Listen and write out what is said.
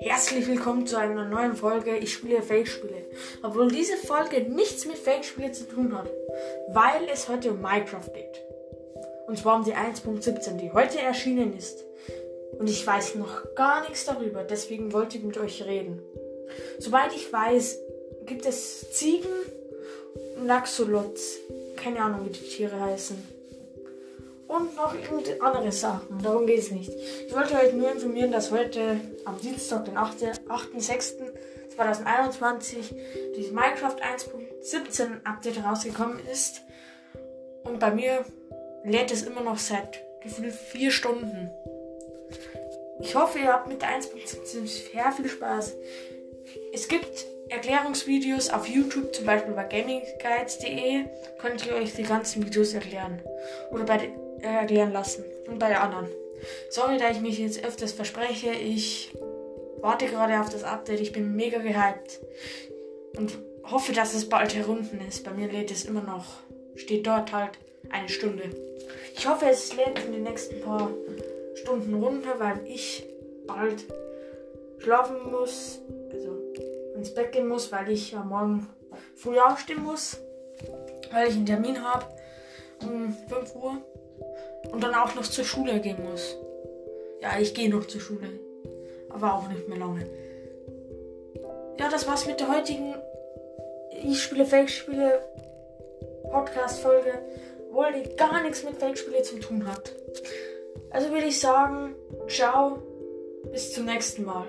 Herzlich willkommen zu einer neuen Folge. Ich spiele Fake-Spiele. Obwohl diese Folge nichts mit Fake-Spiele zu tun hat, weil es heute um Minecraft geht. Und zwar um die 1.17, die heute erschienen ist. Und ich weiß noch gar nichts darüber, deswegen wollte ich mit euch reden. Soweit ich weiß, gibt es Ziegen und Axolots. Keine Ahnung, wie die Tiere heißen. Und noch andere Sachen. Darum geht es nicht. Ich wollte euch nur informieren, dass heute am Dienstag, den 8.6.2021, dieses Minecraft 1.17 Update rausgekommen ist. Und bei mir lädt es immer noch seit gefühlt vier Stunden. Ich hoffe, ihr habt mit der 1.17 sehr viel Spaß. Es gibt Erklärungsvideos auf YouTube, zum Beispiel bei gamingguides.de, könnt ihr euch die ganzen Videos erklären. Oder bei äh, erklären lassen. Und bei den anderen. Sorry, da ich mich jetzt öfters verspreche. Ich warte gerade auf das Update. Ich bin mega gehypt. Und hoffe, dass es bald herunten ist. Bei mir lädt es immer noch. Steht dort halt eine Stunde. Ich hoffe, es lädt in den nächsten paar Stunden runter, weil ich bald schlafen muss. Ins Bett gehen muss, weil ich ja morgen früh aufstehen muss. Weil ich einen Termin habe um 5 Uhr. Und dann auch noch zur Schule gehen muss. Ja, ich gehe noch zur Schule. Aber auch nicht mehr lange. Ja, das war's mit der heutigen Ich spiele Fake-Spiele Podcast-Folge, obwohl die gar nichts mit Fake-Spiele zu tun hat. Also würde ich sagen, ciao, bis zum nächsten Mal.